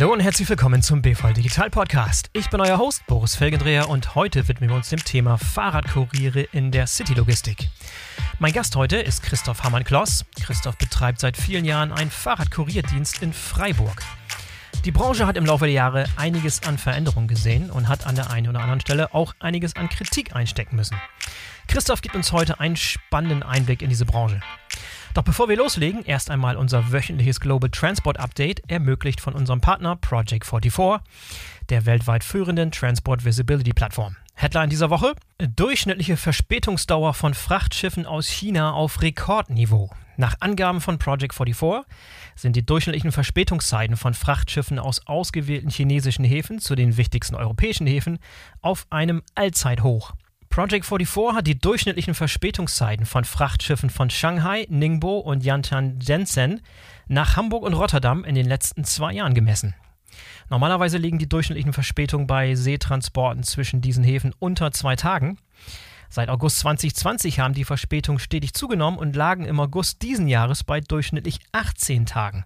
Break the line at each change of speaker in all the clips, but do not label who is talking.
Hallo und herzlich willkommen zum BVL Digital Podcast. Ich bin euer Host Boris Felgendreher und heute widmen wir uns dem Thema Fahrradkuriere in der City-Logistik. Mein Gast heute ist Christoph Hammann-Kloss. Christoph betreibt seit vielen Jahren einen Fahrradkurierdienst in Freiburg. Die Branche hat im Laufe der Jahre einiges an Veränderungen gesehen und hat an der einen oder anderen Stelle auch einiges an Kritik einstecken müssen. Christoph gibt uns heute einen spannenden Einblick in diese Branche. Doch bevor wir loslegen, erst einmal unser wöchentliches Global Transport Update, ermöglicht von unserem Partner Project 44, der weltweit führenden Transport Visibility Plattform. Headline dieser Woche: Durchschnittliche Verspätungsdauer von Frachtschiffen aus China auf Rekordniveau. Nach Angaben von Project 44 sind die durchschnittlichen Verspätungszeiten von Frachtschiffen aus ausgewählten chinesischen Häfen zu den wichtigsten europäischen Häfen auf einem Allzeithoch. Project 44 hat die durchschnittlichen Verspätungszeiten von Frachtschiffen von Shanghai, Ningbo und Yantian Shenzhen nach Hamburg und Rotterdam in den letzten zwei Jahren gemessen. Normalerweise liegen die durchschnittlichen Verspätungen bei Seetransporten zwischen diesen Häfen unter zwei Tagen. Seit August 2020 haben die Verspätungen stetig zugenommen und lagen im August diesen Jahres bei durchschnittlich 18 Tagen.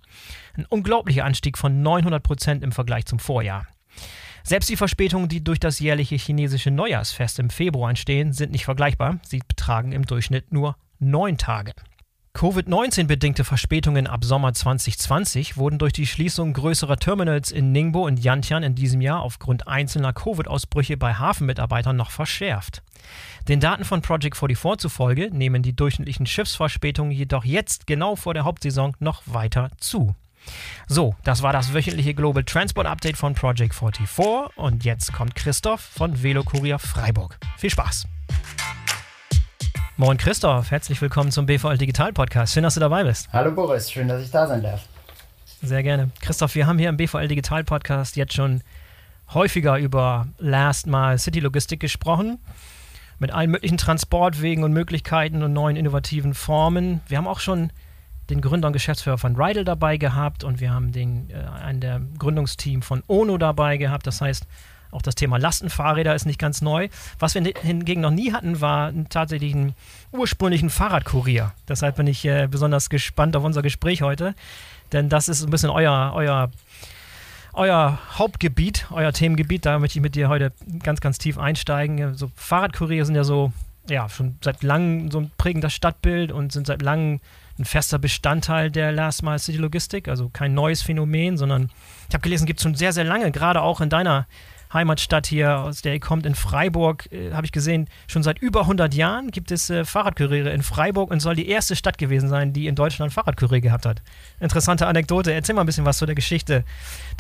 Ein unglaublicher Anstieg von 900 Prozent im Vergleich zum Vorjahr. Selbst die Verspätungen, die durch das jährliche chinesische Neujahrsfest im Februar entstehen, sind nicht vergleichbar. Sie betragen im Durchschnitt nur neun Tage. Covid-19-bedingte Verspätungen ab Sommer 2020 wurden durch die Schließung größerer Terminals in Ningbo und Yantian in diesem Jahr aufgrund einzelner Covid-Ausbrüche bei Hafenmitarbeitern noch verschärft. Den Daten von Project 44 zufolge nehmen die durchschnittlichen Schiffsverspätungen jedoch jetzt genau vor der Hauptsaison noch weiter zu. So, das war das wöchentliche Global Transport Update von Project 44 und jetzt kommt Christoph von Velokurier Freiburg. Viel Spaß! Moin Christoph, herzlich willkommen zum BVL Digital Podcast. Schön, dass du dabei bist.
Hallo Boris, schön, dass ich da sein darf.
Sehr gerne. Christoph, wir haben hier im BVL Digital Podcast jetzt schon häufiger über Last Mile City Logistik gesprochen. Mit allen möglichen Transportwegen und Möglichkeiten und neuen innovativen Formen. Wir haben auch schon den Gründer und Geschäftsführer von Rydel dabei gehabt und wir haben den, äh, einen der Gründungsteam von Ono dabei gehabt. Das heißt, auch das Thema Lastenfahrräder ist nicht ganz neu. Was wir hingegen noch nie hatten, war tatsächlich einen ursprünglichen Fahrradkurier. Deshalb bin ich äh, besonders gespannt auf unser Gespräch heute, denn das ist ein bisschen euer, euer, euer Hauptgebiet, euer Themengebiet. Da möchte ich mit dir heute ganz, ganz tief einsteigen. So Fahrradkurier sind ja so, ja, schon seit langem so ein prägendes Stadtbild und sind seit langem ein fester Bestandteil der Last Mile City Logistik, also kein neues Phänomen, sondern ich habe gelesen, gibt es schon sehr, sehr lange, gerade auch in deiner Heimatstadt hier, aus der ihr kommt, in Freiburg, äh, habe ich gesehen, schon seit über 100 Jahren gibt es äh, Fahrradkuriere in Freiburg und soll die erste Stadt gewesen sein, die in Deutschland Fahrradkurier gehabt hat. Interessante Anekdote. Erzähl mal ein bisschen was zu der Geschichte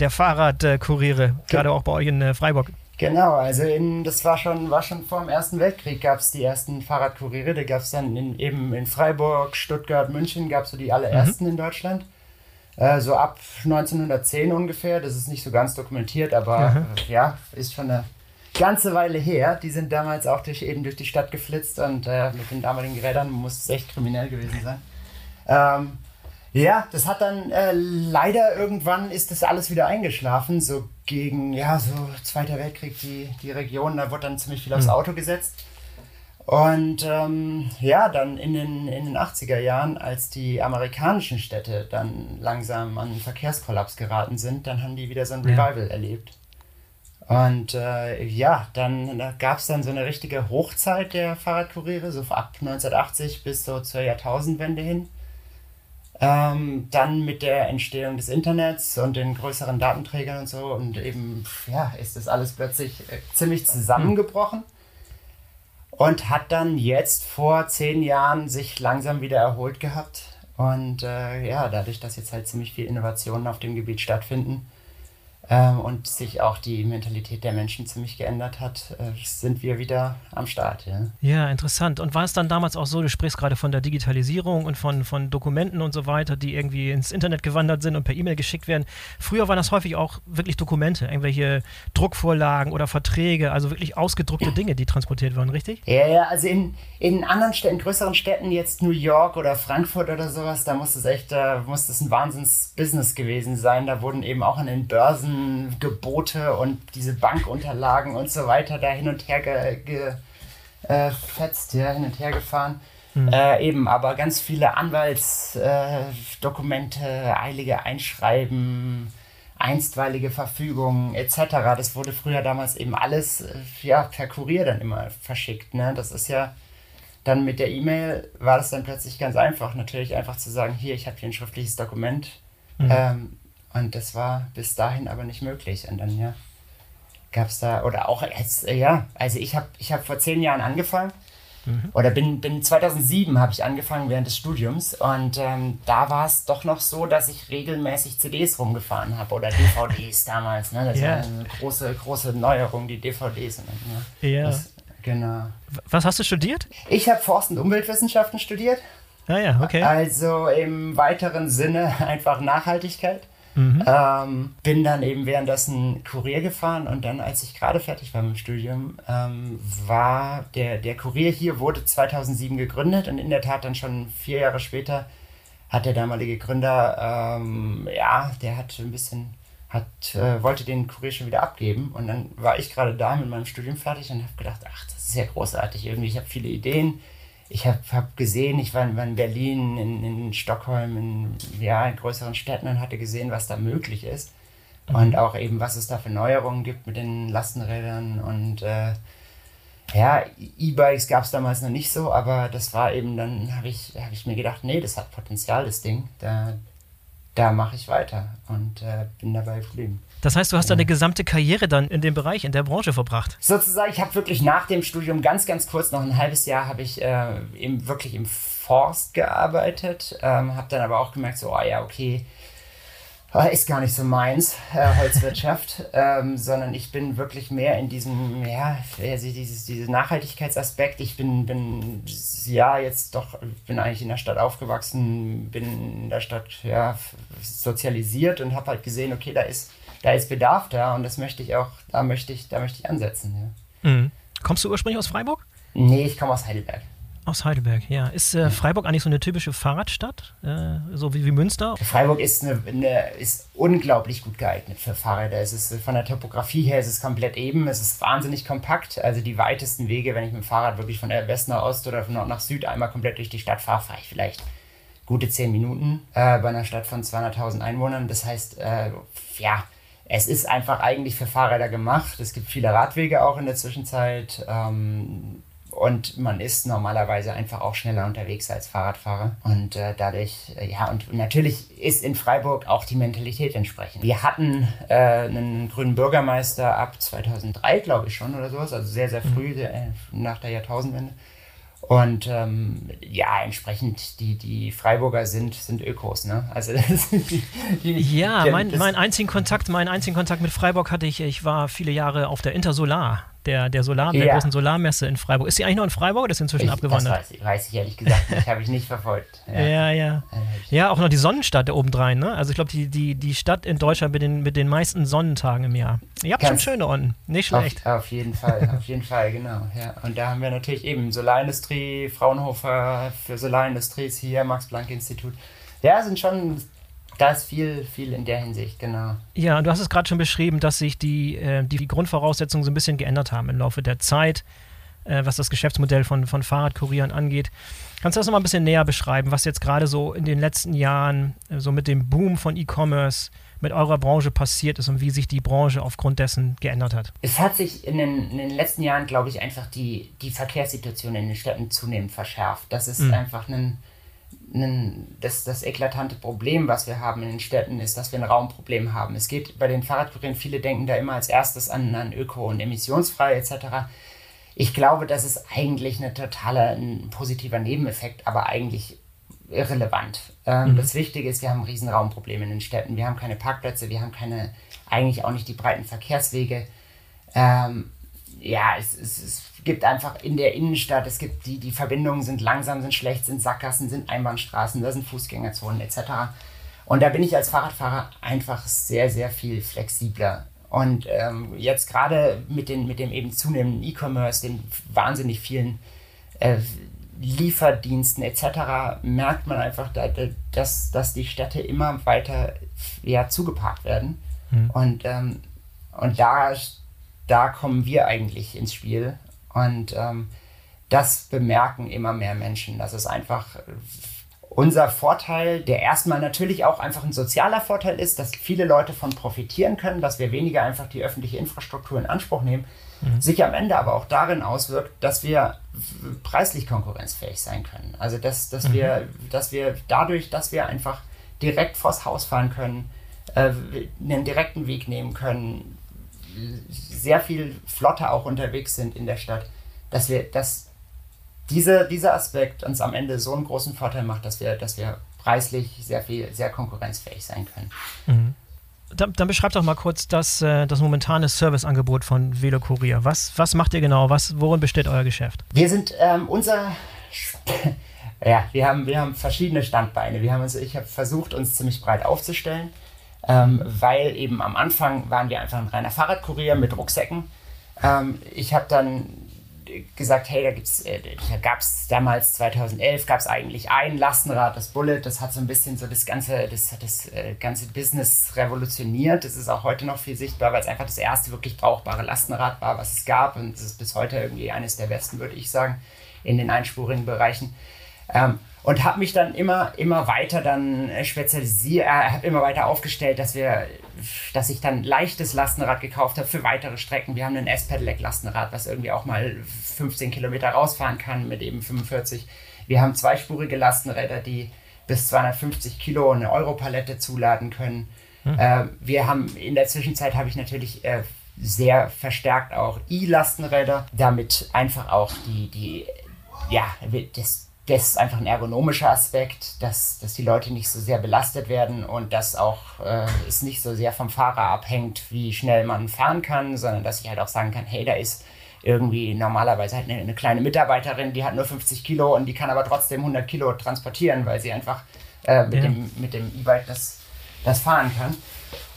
der Fahrradkuriere, gerade auch bei euch in äh, Freiburg.
Genau, also in, das war schon, war schon vor dem Ersten Weltkrieg gab es die ersten Fahrradkuriere. Da gab es dann in, eben in Freiburg, Stuttgart, München gab es so die allerersten mhm. in Deutschland. Äh, so ab 1910 ungefähr. Das ist nicht so ganz dokumentiert, aber mhm. ja, ist schon eine ganze Weile her. Die sind damals auch durch, eben durch die Stadt geflitzt und äh, mit den damaligen Rädern muss es echt kriminell gewesen sein. Ähm, ja, das hat dann äh, leider irgendwann ist das alles wieder eingeschlafen, so gegen, ja, so Zweiter Weltkrieg, die, die Region, da wurde dann ziemlich viel aufs hm. Auto gesetzt. Und ähm, ja, dann in den, in den 80er Jahren, als die amerikanischen Städte dann langsam an einen Verkehrskollaps geraten sind, dann haben die wieder so ein Revival ja. erlebt. Und äh, ja, dann da gab es dann so eine richtige Hochzeit der Fahrradkuriere, so ab 1980 bis so zur Jahrtausendwende hin. Ähm, dann mit der Entstehung des Internets und den größeren Datenträgern und so und eben, ja, ist das alles plötzlich äh, ziemlich zusammengebrochen und hat dann jetzt vor zehn Jahren sich langsam wieder erholt gehabt. Und äh, ja, dadurch, dass jetzt halt ziemlich viel Innovationen auf dem Gebiet stattfinden, ähm, und sich auch die Mentalität der Menschen ziemlich geändert hat, äh, sind wir wieder am Start. Ja.
ja, interessant. Und war es dann damals auch so, du sprichst gerade von der Digitalisierung und von, von Dokumenten und so weiter, die irgendwie ins Internet gewandert sind und per E-Mail geschickt werden. Früher waren das häufig auch wirklich Dokumente, irgendwelche Druckvorlagen oder Verträge, also wirklich ausgedruckte Dinge, die transportiert wurden, richtig?
Ja, ja, also in, in anderen Städten, größeren Städten, jetzt New York oder Frankfurt oder sowas, da muss es echt, da muss es ein Wahnsinns-Business gewesen sein. Da wurden eben auch an den Börsen Gebote und diese Bankunterlagen und so weiter da hin und her gefetzt, ge, äh, ja, hin und her gefahren. Mhm. Äh, eben, aber ganz viele Anwaltsdokumente, äh, eilige Einschreiben, einstweilige Verfügungen etc. Das wurde früher damals eben alles äh, ja, per Kurier dann immer verschickt. Ne? Das ist ja dann mit der E-Mail war das dann plötzlich ganz einfach, natürlich einfach zu sagen, hier, ich habe hier ein schriftliches Dokument. Mhm. Ähm, und das war bis dahin aber nicht möglich. Und dann, ja, gab es da, oder auch jetzt, äh, ja, also ich habe ich hab vor zehn Jahren angefangen. Mhm. Oder bin, bin 2007 habe ich angefangen während des Studiums und ähm, da war es doch noch so, dass ich regelmäßig CDs rumgefahren habe oder DVDs damals. Ne? Das yeah. war eine große, große Neuerung, die DVDs.
Ne? Ja. Das, Genau. Was hast du studiert?
Ich habe Forst- und Umweltwissenschaften studiert.
Ah ja, okay.
Also im weiteren Sinne einfach Nachhaltigkeit. Mhm. Ähm, bin dann eben währenddessen Kurier gefahren und dann, als ich gerade fertig war mit dem Studium, ähm, war der, der Kurier hier, wurde 2007 gegründet und in der Tat dann schon vier Jahre später hat der damalige Gründer, ähm, ja, der hat ein bisschen hat, äh, wollte den Kurier schon wieder abgeben. Und dann war ich gerade da mit meinem Studium fertig und habe gedacht, ach, das ist ja großartig irgendwie. Ich habe viele Ideen. Ich habe hab gesehen, ich war, war in Berlin, in, in, Stockholm, in, ja, in größeren Städten und hatte gesehen, was da möglich ist. Mhm. Und auch eben, was es da für Neuerungen gibt mit den Lastenrädern. Und äh, ja, E-Bikes gab es damals noch nicht so, aber das war eben, dann habe ich, hab ich mir gedacht, nee, das hat Potenzial, das Ding. Da, da mache ich weiter und äh, bin dabei geblieben.
Das heißt, du hast deine gesamte Karriere dann in dem Bereich, in der Branche verbracht?
Sozusagen, ich habe wirklich nach dem Studium ganz, ganz kurz, noch ein halbes Jahr, habe ich äh, eben wirklich im Forst gearbeitet, ähm, habe dann aber auch gemerkt, so, oh ja, okay, Ah, ist gar nicht so meins, äh, Holzwirtschaft, ähm, sondern ich bin wirklich mehr in diesem, ja, also dieses, dieses Nachhaltigkeitsaspekt. Ich bin, bin, ja, jetzt doch, bin eigentlich in der Stadt aufgewachsen, bin in der Stadt, ja, sozialisiert und habe halt gesehen, okay, da ist, da ist Bedarf da und das möchte ich auch, da möchte ich, da möchte ich ansetzen,
ja. Mhm. Kommst du ursprünglich aus Freiburg?
Nee, ich komme aus Heidelberg.
Aus Heidelberg, ja. Ist äh, Freiburg eigentlich so eine typische Fahrradstadt, äh, so wie, wie Münster?
Freiburg ist, eine, eine, ist unglaublich gut geeignet für Fahrräder. Es ist von der Topografie her es ist komplett eben, es ist wahnsinnig kompakt. Also die weitesten Wege, wenn ich mit dem Fahrrad wirklich von West nach Ost oder von Nord nach Süd einmal komplett durch die Stadt fahre, fahre ich vielleicht gute zehn Minuten äh, bei einer Stadt von 200.000 Einwohnern. Das heißt, äh, ja, es ist einfach eigentlich für Fahrräder gemacht. Es gibt viele Radwege auch in der Zwischenzeit. Ähm, und man ist normalerweise einfach auch schneller unterwegs als Fahrradfahrer. Und äh, dadurch, äh, ja, und natürlich ist in Freiburg auch die Mentalität entsprechend. Wir hatten äh, einen grünen Bürgermeister ab 2003, glaube ich schon, oder sowas, also sehr, sehr früh, mhm. sehr, nach der Jahrtausendwende. Und ähm, ja, entsprechend, die, die Freiburger sind, sind Ökos, ne? Also
die, die, ja, mein, mein einzigen Kontakt, meinen einzigen Kontakt mit Freiburg hatte ich, ich war viele Jahre auf der Intersolar der, der Solar, der großen Solarmesse in Freiburg. Ist sie eigentlich noch in Freiburg oder ist sie inzwischen
ich,
abgewandert?
Das weiß ich, weiß ich ehrlich gesagt nicht, habe ich nicht verfolgt.
Ja, ja. Ja, ja auch noch die Sonnenstadt da obendrein, ne? Also ich glaube, die, die, die Stadt in Deutschland mit den, mit den meisten Sonnentagen im Jahr. Ihr habt Ganz schon schöne unten, nicht schlecht.
Auf, auf jeden Fall, auf jeden Fall, genau. Ja. Und da haben wir natürlich eben Solarindustrie, Fraunhofer für Solarindustrie ist hier, Max-Planck-Institut. Ja, sind schon da ist viel, viel in der Hinsicht, genau.
Ja, du hast es gerade schon beschrieben, dass sich die, äh, die Grundvoraussetzungen so ein bisschen geändert haben im Laufe der Zeit, äh, was das Geschäftsmodell von, von Fahrradkurieren angeht. Kannst du das nochmal ein bisschen näher beschreiben, was jetzt gerade so in den letzten Jahren, äh, so mit dem Boom von E-Commerce, mit eurer Branche passiert ist und wie sich die Branche aufgrund dessen geändert hat?
Es hat sich in den, in den letzten Jahren, glaube ich, einfach die, die Verkehrssituation in den Städten zunehmend verschärft. Das ist mhm. einfach ein das, das eklatante Problem, was wir haben in den Städten, ist, dass wir ein Raumproblem haben. Es geht bei den Fahrradkurieren, viele denken da immer als erstes an, an Öko und emissionsfrei etc. Ich glaube, das ist eigentlich ein totaler ein positiver Nebeneffekt, aber eigentlich irrelevant. Ähm, mhm. Das Wichtige ist, wir haben ein riesen Raumproblem in den Städten. Wir haben keine Parkplätze, wir haben keine, eigentlich auch nicht die breiten Verkehrswege. Ähm, ja, es, es, es gibt einfach in der Innenstadt, es gibt die, die Verbindungen sind langsam, sind schlecht, sind Sackgassen, sind Einbahnstraßen, da sind Fußgängerzonen etc. Und da bin ich als Fahrradfahrer einfach sehr, sehr viel flexibler. Und ähm, jetzt gerade mit, mit dem eben zunehmenden E-Commerce, den wahnsinnig vielen äh, Lieferdiensten etc., merkt man einfach, dass, dass die Städte immer weiter ja, zugeparkt werden. Mhm. Und, ähm, und da, da kommen wir eigentlich ins Spiel und ähm, das bemerken immer mehr Menschen, dass es einfach unser Vorteil, der erstmal natürlich auch einfach ein sozialer Vorteil ist, dass viele Leute von profitieren können, dass wir weniger einfach die öffentliche Infrastruktur in Anspruch nehmen, mhm. sich am Ende aber auch darin auswirkt, dass wir preislich konkurrenzfähig sein können. Also dass, dass, mhm. wir, dass wir dadurch, dass wir einfach direkt vors Haus fahren können, äh, einen direkten Weg nehmen können, sehr viel flotter auch unterwegs sind in der Stadt, dass wir, dass diese, dieser Aspekt uns am Ende so einen großen Vorteil macht, dass wir, dass wir preislich sehr viel, sehr konkurrenzfähig sein können.
Mhm. Dann, dann beschreib doch mal kurz das, äh, das momentane Serviceangebot von Velo Kurier. Was, was macht ihr genau? Was, worin besteht euer Geschäft?
Wir sind ähm, unser ja, wir haben, wir haben verschiedene Standbeine. Wir haben uns, ich habe versucht, uns ziemlich breit aufzustellen, ähm, weil eben am Anfang waren wir einfach ein reiner Fahrradkurier mit Rucksäcken. Ähm, ich habe dann gesagt, hey, da äh, da gab es damals 2011 gab es eigentlich ein Lastenrad, das Bullet, das hat so ein bisschen so das ganze, das das äh, ganze Business revolutioniert. Das ist auch heute noch viel sichtbar, weil es einfach das erste wirklich brauchbare Lastenrad war, was es gab und es ist bis heute irgendwie eines der besten, würde ich sagen, in den einspurigen Bereichen. Ähm, und habe mich dann immer, immer weiter dann äh, spezialisiert, äh, habe immer weiter aufgestellt, dass wir, dass ich dann leichtes Lastenrad gekauft habe für weitere Strecken. Wir haben ein S-Pedelec Lastenrad, was irgendwie auch mal 15 Kilometer rausfahren kann mit eben 45. Wir haben zweispurige Lastenräder, die bis 250 Kilo eine Europalette zuladen können. Hm. Äh, wir haben in der Zwischenzeit habe ich natürlich äh, sehr verstärkt auch E-Lastenräder, damit einfach auch die, die ja, das, das ist einfach ein ergonomischer Aspekt, dass, dass die Leute nicht so sehr belastet werden und dass auch äh, es nicht so sehr vom Fahrer abhängt, wie schnell man fahren kann, sondern dass ich halt auch sagen kann, hey, da ist irgendwie normalerweise halt eine, eine kleine Mitarbeiterin, die hat nur 50 Kilo und die kann aber trotzdem 100 Kilo transportieren, weil sie einfach äh, mit, ja. dem, mit dem E-Bike das, das fahren kann.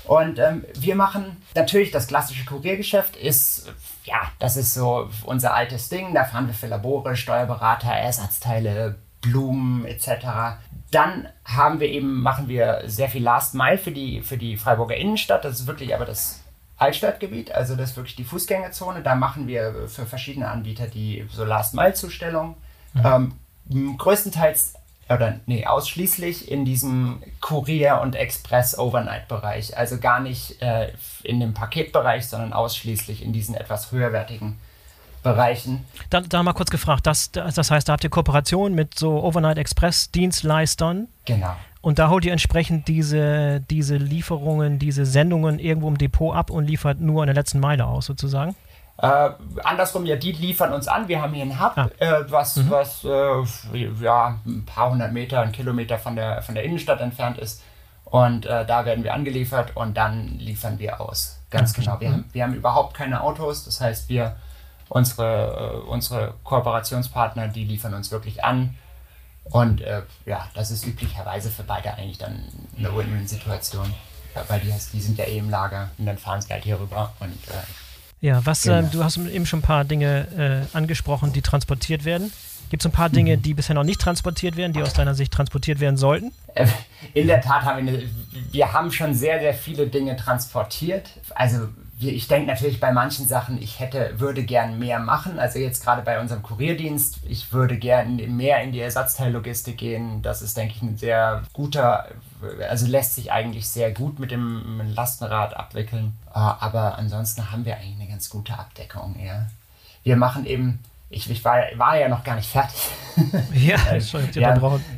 Und ähm, wir machen natürlich das klassische Kuriergeschäft, ist ja, das ist so unser altes Ding. Da fahren wir für Labore, Steuerberater, Ersatzteile, Blumen etc. Dann haben wir eben, machen wir sehr viel Last Mile für die, für die Freiburger Innenstadt. Das ist wirklich aber das Altstadtgebiet, also das ist wirklich die Fußgängerzone. Da machen wir für verschiedene Anbieter die so Last Mile Zustellung. Mhm. Ähm, größtenteils oder nee, ausschließlich in diesem Kurier- und Express-Overnight-Bereich. Also gar nicht äh, in dem Paketbereich, sondern ausschließlich in diesen etwas höherwertigen Bereichen.
Da, da mal kurz gefragt, das, das heißt, da habt ihr Kooperation mit so Overnight-Express-Dienstleistern?
Genau.
Und da holt ihr entsprechend diese, diese Lieferungen, diese Sendungen irgendwo im Depot ab und liefert nur in der letzten Meile aus, sozusagen?
Äh, andersrum, ja, die liefern uns an. Wir haben hier einen Hub, ah. äh, was, mhm. was äh, ja, ein paar hundert Meter, ein Kilometer von der, von der Innenstadt entfernt ist. Und äh, da werden wir angeliefert und dann liefern wir aus. Ganz okay. genau. Wir, mhm. haben, wir haben überhaupt keine Autos. Das heißt, wir, unsere, äh, unsere Kooperationspartner, die liefern uns wirklich an. Und äh, ja, das ist üblicherweise für beide eigentlich dann eine Win-Win-Situation. Weil die, die sind ja eh im Lager und dann fahren sie halt hier rüber und
ja, was, äh, genau. äh, du hast eben schon ein paar Dinge äh, angesprochen, die transportiert werden. Gibt es ein paar Dinge, mhm. die bisher noch nicht transportiert werden, die aus deiner Sicht transportiert werden sollten?
Äh, in der Tat haben wir, eine, wir haben schon sehr, sehr viele Dinge transportiert. Also ich denke natürlich bei manchen Sachen, ich hätte, würde gern mehr machen. Also jetzt gerade bei unserem Kurierdienst, ich würde gern mehr in die Ersatzteillogistik gehen. Das ist, denke ich, ein sehr guter, also lässt sich eigentlich sehr gut mit dem Lastenrad abwickeln. Ah, aber ansonsten haben wir eigentlich eine ganz gute Abdeckung. Ja. Wir machen eben, ich, ich war, war ja noch gar nicht fertig.
Ja, schon
ja,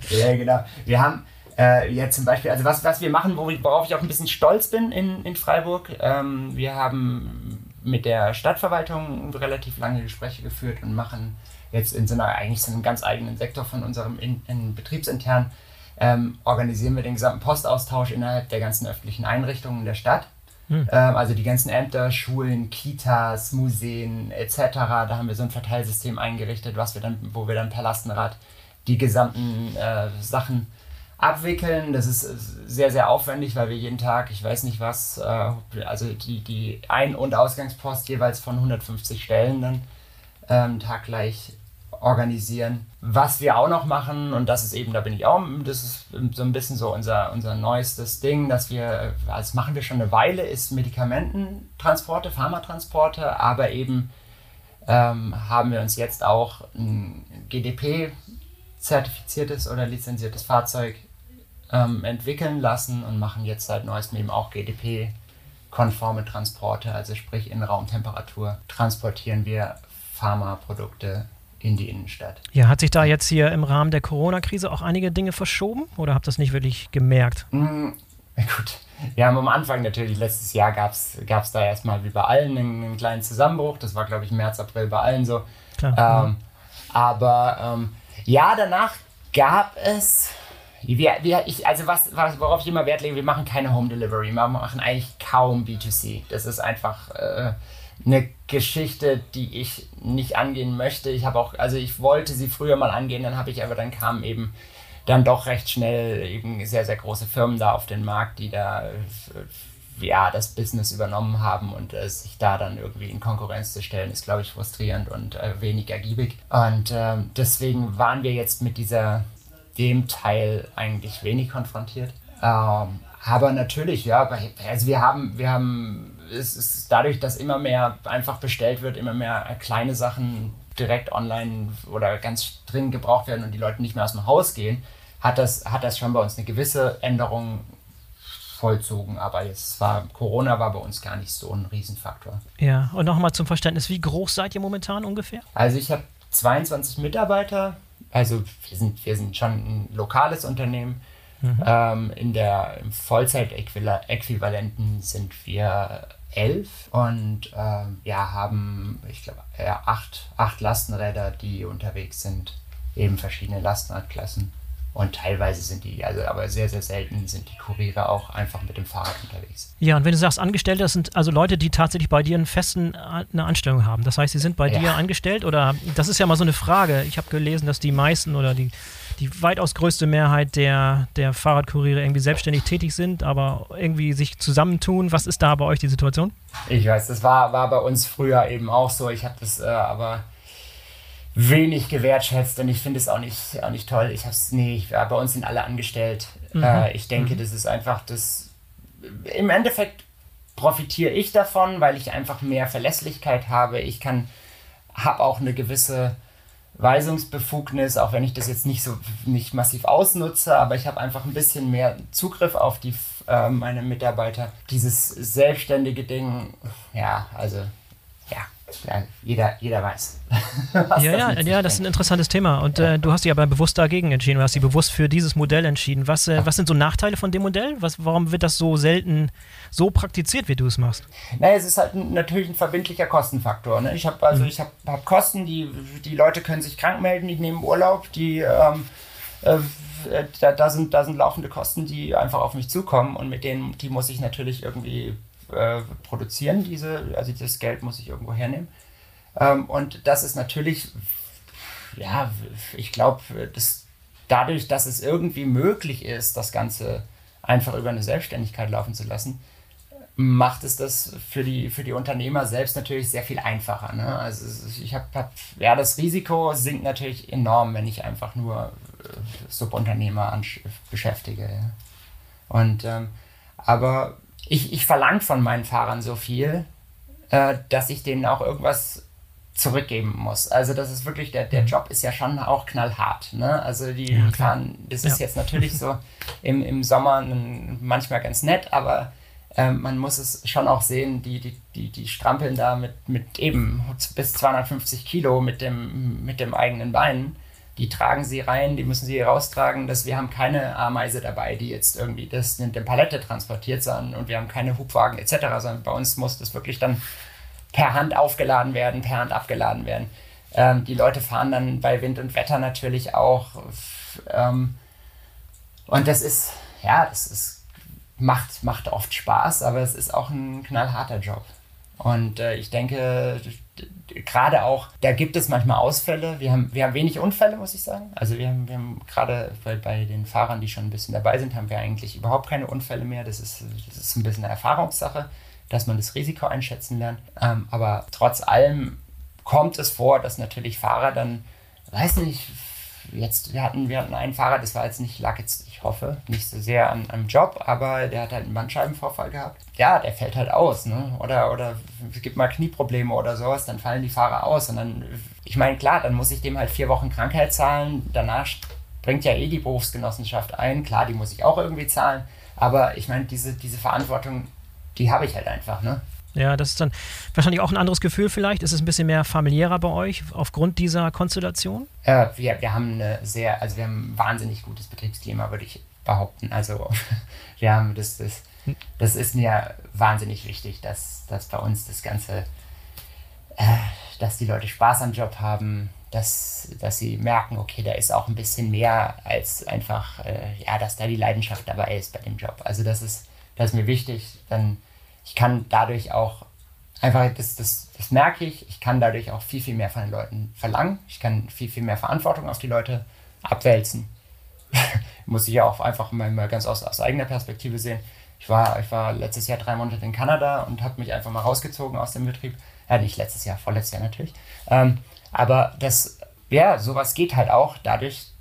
ja, genau. Wir haben äh, ja, zum Beispiel, also was, was wir machen, worauf ich auch ein bisschen stolz bin in, in Freiburg, ähm, wir haben mit der Stadtverwaltung relativ lange Gespräche geführt und machen jetzt in so einer eigentlich so einem ganz eigenen Sektor von unserem in, in betriebsintern ähm, organisieren wir den gesamten Postaustausch innerhalb der ganzen öffentlichen Einrichtungen der Stadt. Hm. Ähm, also die ganzen Ämter, Schulen, Kitas, Museen etc. Da haben wir so ein Verteilsystem eingerichtet, was wir dann, wo wir dann per Lastenrad die gesamten äh, Sachen abwickeln. Das ist sehr, sehr aufwendig, weil wir jeden Tag, ich weiß nicht was, äh, also die, die Ein- und Ausgangspost jeweils von 150 Stellen dann ähm, taggleich organisieren. Was wir auch noch machen, und das ist eben, da bin ich auch, das ist so ein bisschen so unser, unser neuestes Ding, dass wir, das machen wir schon eine Weile, ist Medikamententransporte, Pharmatransporte, aber eben ähm, haben wir uns jetzt auch ein GDP zertifiziertes oder lizenziertes Fahrzeug ähm, entwickeln lassen und machen jetzt seit neuestem eben auch GDP-konforme Transporte, also sprich in Raumtemperatur transportieren wir Pharmaprodukte in die Innenstadt.
Ja, hat sich da jetzt hier im Rahmen der Corona-Krise auch einige Dinge verschoben oder habt ihr das nicht wirklich gemerkt?
Mm, gut, wir haben am Anfang natürlich, letztes Jahr gab es da erstmal wie bei allen einen, einen, kleinen Zusammenbruch. Das war, glaube ich, März, April bei allen so. Klar, ähm, aber ähm, ja, danach gab es. Wir, wir, ich, also was, was, worauf ich immer Wert lege, wir machen keine Home Delivery, wir machen eigentlich kaum B2C. Das ist einfach äh, eine Geschichte, die ich nicht angehen möchte. Ich habe auch, also ich wollte sie früher mal angehen, dann habe ich aber dann kam eben dann doch recht schnell eben sehr, sehr große Firmen da auf den Markt, die da äh, ja, das Business übernommen haben und äh, sich da dann irgendwie in Konkurrenz zu stellen, ist, glaube ich, frustrierend und äh, wenig ergiebig. Und äh, deswegen waren wir jetzt mit dieser, dem Teil eigentlich wenig konfrontiert. Ähm, aber natürlich, ja, also wir haben, wir haben, es ist dadurch, dass immer mehr einfach bestellt wird, immer mehr kleine Sachen direkt online oder ganz dringend gebraucht werden und die Leute nicht mehr aus dem Haus gehen, hat das, hat das schon bei uns eine gewisse Änderung vollzogen. Aber jetzt war Corona war bei uns gar nicht so ein Riesenfaktor.
Ja, und nochmal zum Verständnis, wie groß seid ihr momentan ungefähr?
Also ich habe 22 Mitarbeiter. Also wir sind, wir sind schon ein lokales Unternehmen. Mhm. Ähm, in der Vollzeitäquivalenten sind wir elf und ähm, ja, haben, ich glaube, ja, acht, acht Lastenräder, die unterwegs sind, eben verschiedene Lastenradklassen. Und teilweise sind die, also aber sehr, sehr selten sind die Kuriere auch einfach mit dem Fahrrad unterwegs.
Ja, und wenn du sagst Angestellte, das sind also Leute, die tatsächlich bei dir einen festen, eine Anstellung haben. Das heißt, sie sind bei ja. dir angestellt oder das ist ja mal so eine Frage. Ich habe gelesen, dass die meisten oder die, die weitaus größte Mehrheit der, der Fahrradkuriere irgendwie selbstständig tätig sind, aber irgendwie sich zusammentun. Was ist da bei euch die Situation?
Ich weiß, das war, war bei uns früher eben auch so. Ich habe das äh, aber wenig gewertschätzt und ich finde es auch nicht, auch nicht toll. Ich hab's, nee, ich, bei uns sind alle angestellt. Mhm. Äh, ich denke, mhm. das ist einfach das. Im Endeffekt profitiere ich davon, weil ich einfach mehr Verlässlichkeit habe. Ich kann, habe auch eine gewisse Weisungsbefugnis, auch wenn ich das jetzt nicht so nicht massiv ausnutze, aber ich habe einfach ein bisschen mehr Zugriff auf die äh, meine Mitarbeiter. Dieses selbstständige Ding, ja, also ja, jeder, jeder weiß.
ja, ja, ja, das ist ein interessantes Thema. Und ja. äh, du hast dich aber bewusst dagegen entschieden, du hast dich bewusst für dieses Modell entschieden. Was, äh, was sind so Nachteile von dem Modell? Was, warum wird das so selten so praktiziert, wie du es machst?
Naja, es ist halt ein, natürlich ein verbindlicher Kostenfaktor. Ne? Ich habe also mhm. ich hab, hab, Kosten, die, die Leute können sich krank melden, die nehmen Urlaub, die ähm, äh, da, da, sind, da sind laufende Kosten, die einfach auf mich zukommen und mit denen, die muss ich natürlich irgendwie äh, produzieren, diese, also das Geld muss ich irgendwo hernehmen. Ähm, und das ist natürlich, ja, ich glaube, dass dadurch, dass es irgendwie möglich ist, das Ganze einfach über eine Selbstständigkeit laufen zu lassen, macht es das für die, für die Unternehmer selbst natürlich sehr viel einfacher. Ne? Also ich habe, hab, ja, das Risiko sinkt natürlich enorm, wenn ich einfach nur äh, Subunternehmer beschäftige. Ja. Und ähm, aber ich, ich verlange von meinen Fahrern so viel, äh, dass ich denen auch irgendwas zurückgeben muss. Also das ist wirklich, der, der mhm. Job ist ja schon auch knallhart. Ne? Also die ja, fahren, das ist ja. jetzt natürlich so im, im Sommer manchmal ganz nett, aber äh, man muss es schon auch sehen, die, die, die, die strampeln da mit, mit eben bis 250 Kilo mit dem, mit dem eigenen Bein die tragen sie rein, die müssen sie raustragen. Dass wir haben keine Ameise dabei, die jetzt irgendwie das in der Palette transportiert, sondern und wir haben keine Hubwagen etc., sondern bei uns muss das wirklich dann per Hand aufgeladen werden, per Hand abgeladen werden. Ähm, die Leute fahren dann bei Wind und Wetter natürlich auch. Ähm, und das ist, ja, das ist, macht, macht oft Spaß, aber es ist auch ein knallharter Job. Und äh, ich denke, gerade auch, da gibt es manchmal Ausfälle. Wir haben, wir haben wenig Unfälle, muss ich sagen. Also wir haben, wir haben gerade bei, bei den Fahrern, die schon ein bisschen dabei sind, haben wir eigentlich überhaupt keine Unfälle mehr. Das ist, das ist ein bisschen eine Erfahrungssache, dass man das Risiko einschätzen lernt. Ähm, aber trotz allem kommt es vor, dass natürlich Fahrer dann, weiß nicht, jetzt, wir hatten, wir hatten einen Fahrer, das war jetzt nicht, lag jetzt, ich hoffe, nicht so sehr an einem Job, aber der hat halt einen Bandscheibenvorfall gehabt. Ja, der fällt halt aus, ne? Oder, oder es gibt mal Knieprobleme oder sowas, dann fallen die Fahrer aus und dann ich meine, klar, dann muss ich dem halt vier Wochen Krankheit zahlen. Danach bringt ja eh die Berufsgenossenschaft ein. Klar, die muss ich auch irgendwie zahlen. Aber ich meine, diese, diese Verantwortung, die habe ich halt einfach, ne?
Ja, das ist dann wahrscheinlich auch ein anderes Gefühl vielleicht. Ist es ein bisschen mehr familiärer bei euch aufgrund dieser Konstellation?
Äh, wir, wir haben eine sehr, also wir haben ein wahnsinnig gutes Betriebsklima, würde ich behaupten. Also wir haben das, das, das ist mir wahnsinnig wichtig, dass, dass bei uns das Ganze, äh, dass die Leute Spaß am Job haben, dass, dass sie merken, okay, da ist auch ein bisschen mehr als einfach, äh, ja, dass da die Leidenschaft dabei ist bei dem Job. Also das ist, das ist mir wichtig. Dann ich kann dadurch auch einfach, das, das, das merke ich, ich kann dadurch auch viel, viel mehr von den Leuten verlangen. Ich kann viel, viel mehr Verantwortung auf die Leute abwälzen. Muss ich ja auch einfach mal, mal ganz aus, aus eigener Perspektive sehen. Ich war, ich war letztes Jahr drei Monate in Kanada und habe mich einfach mal rausgezogen aus dem Betrieb. Ja, nicht letztes Jahr, vorletztes Jahr natürlich. Ähm, aber das, ja, sowas geht halt auch dadurch,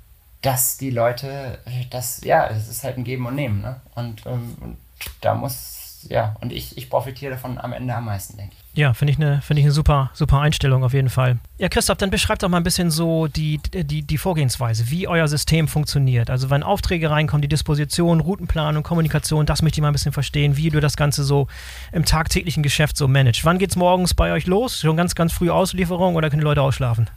dass die Leute, das, ja, es ist halt ein Geben und Nehmen. Ne? Und, ähm, und da muss ja, und ich, ich profitiere davon am Ende am meisten, denke ich.
Ja, finde ich eine find ich eine super, super Einstellung auf jeden Fall. Ja, Christoph, dann beschreibt doch mal ein bisschen so die, die, die Vorgehensweise, wie euer System funktioniert. Also wenn Aufträge reinkommen, die Disposition, Routenplanung, Kommunikation, das möchte ich mal ein bisschen verstehen, wie du das Ganze so im tagtäglichen Geschäft so managst. Wann geht es morgens bei euch los? Schon ganz, ganz früh Auslieferung oder können die Leute ausschlafen?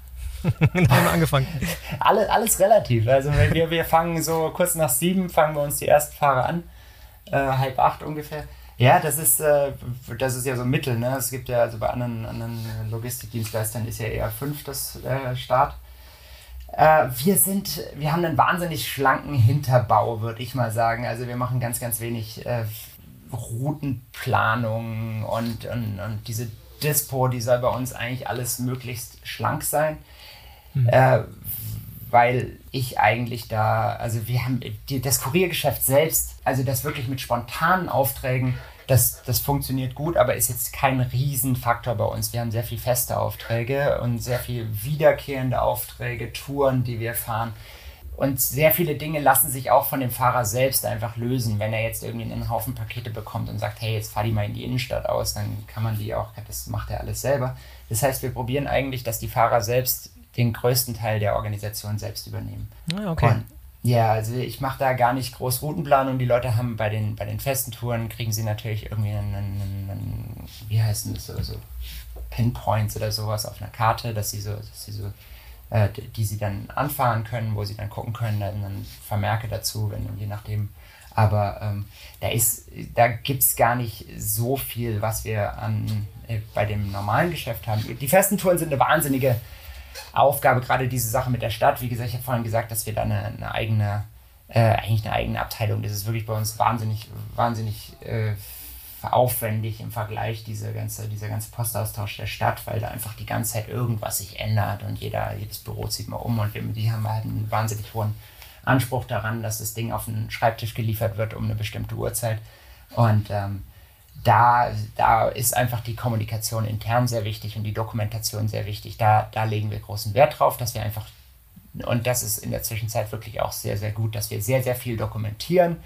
Haben wir angefangen. alles, alles relativ. Also wir, wir fangen so kurz nach sieben, fangen wir uns die ersten Fahrer an. Äh, halb acht ungefähr. Ja, das ist, äh, das ist ja so ein Mittel. Ne? Es gibt ja also bei anderen, anderen Logistikdienstleistern ist ja eher fünf das äh, Start. Äh, wir sind, wir haben einen wahnsinnig schlanken Hinterbau, würde ich mal sagen. Also wir machen ganz, ganz wenig äh, Routenplanung und, und, und diese Dispo, die soll bei uns eigentlich alles möglichst schlank sein. Mhm. Weil ich eigentlich da, also wir haben die, das Kuriergeschäft selbst, also das wirklich mit spontanen Aufträgen das, das funktioniert gut, aber ist jetzt kein Riesenfaktor bei uns. Wir haben sehr viel feste Aufträge und sehr viel wiederkehrende Aufträge, Touren, die wir fahren. Und sehr viele Dinge lassen sich auch von dem Fahrer selbst einfach lösen. Wenn er jetzt irgendwie einen Haufen Pakete bekommt und sagt, hey, jetzt fahr die mal in die Innenstadt aus, dann kann man die auch, das macht er alles selber. Das heißt, wir probieren eigentlich, dass die Fahrer selbst den größten Teil der Organisation selbst übernehmen.
Ah, okay. Und
ja, also ich mache da gar nicht groß Routenplanung. Die Leute haben bei den, bei den festen Touren, kriegen sie natürlich irgendwie einen, einen, einen wie heißt denn das, so, so Pinpoints oder sowas auf einer Karte, dass sie so, dass sie so äh, die sie dann anfahren können, wo sie dann gucken können, dann, dann Vermerke dazu, wenn je nachdem. Aber ähm, da ist, da gibt es gar nicht so viel, was wir an, äh, bei dem normalen Geschäft haben. Die festen Touren sind eine wahnsinnige Aufgabe, gerade diese Sache mit der Stadt. Wie gesagt, ich habe vorhin gesagt, dass wir da eine, eine eigene, äh, eigentlich eine eigene Abteilung, das ist wirklich bei uns wahnsinnig, wahnsinnig äh, aufwendig im Vergleich, diese ganze, dieser ganze Postaustausch der Stadt, weil da einfach die ganze Zeit irgendwas sich ändert und jeder, jedes Büro zieht mal um und wir, die haben halt einen wahnsinnig hohen Anspruch daran, dass das Ding auf den Schreibtisch geliefert wird um eine bestimmte Uhrzeit. Und ähm, da, da ist einfach die Kommunikation intern sehr wichtig und die Dokumentation sehr wichtig. Da, da legen wir großen Wert drauf, dass wir einfach, und das ist in der Zwischenzeit wirklich auch sehr, sehr gut, dass wir sehr, sehr viel dokumentieren,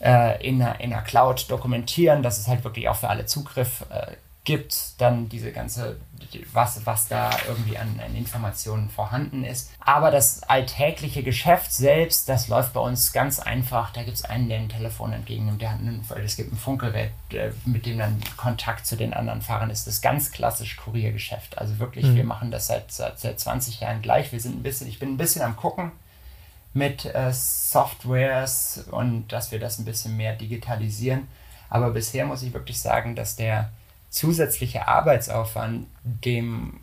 äh, in, einer, in einer Cloud dokumentieren, dass es halt wirklich auch für alle Zugriff äh, gibt, dann diese ganze, was, was da irgendwie an, an, Informationen vorhanden ist. Aber das alltägliche Geschäft selbst, das läuft bei uns ganz einfach. Da gibt es einen, der ein Telefon entgegennimmt, der hat einen, es gibt ein Funkgerät, mit dem dann Kontakt zu den anderen Fahrern ist. Das ist ganz klassisch Kuriergeschäft. Also wirklich, mhm. wir machen das seit, seit, seit 20 Jahren gleich. Wir sind ein bisschen, ich bin ein bisschen am gucken mit äh, Softwares und dass wir das ein bisschen mehr digitalisieren. Aber bisher muss ich wirklich sagen, dass der zusätzliche Arbeitsaufwand dem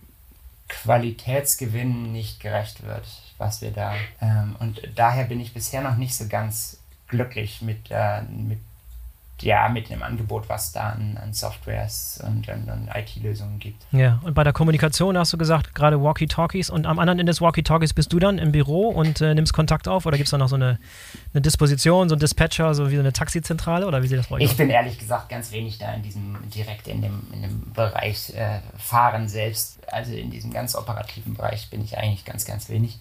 Qualitätsgewinn nicht gerecht wird, was wir da. Ähm, und daher bin ich bisher noch nicht so ganz glücklich mit, äh, mit ja, mit dem Angebot, was da an, an Softwares und, und, und IT-Lösungen gibt.
Ja, und bei der Kommunikation hast du gesagt, gerade Walkie-Talkies. Und am anderen Ende des Walkie-Talkies bist du dann im Büro und äh, nimmst Kontakt auf? Oder gibt es da noch so eine, eine Disposition, so ein Dispatcher, so wie so eine Taxizentrale? Oder wie sieht das
bei euch Ich bin ehrlich gesagt ganz wenig da in diesem, direkt in dem, in dem Bereich äh, Fahren selbst, also in diesem ganz operativen Bereich bin ich eigentlich ganz, ganz wenig.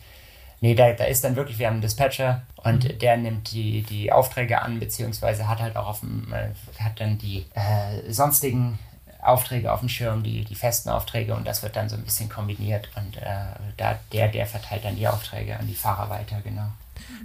Nee, da, da ist dann wirklich, wir haben einen Dispatcher und mhm. der nimmt die, die Aufträge an, beziehungsweise hat halt auch auf dem, äh, hat dann die äh, sonstigen Aufträge auf dem Schirm, die, die festen Aufträge und das wird dann so ein bisschen kombiniert und äh, da der, der verteilt dann die Aufträge an die Fahrer weiter, genau.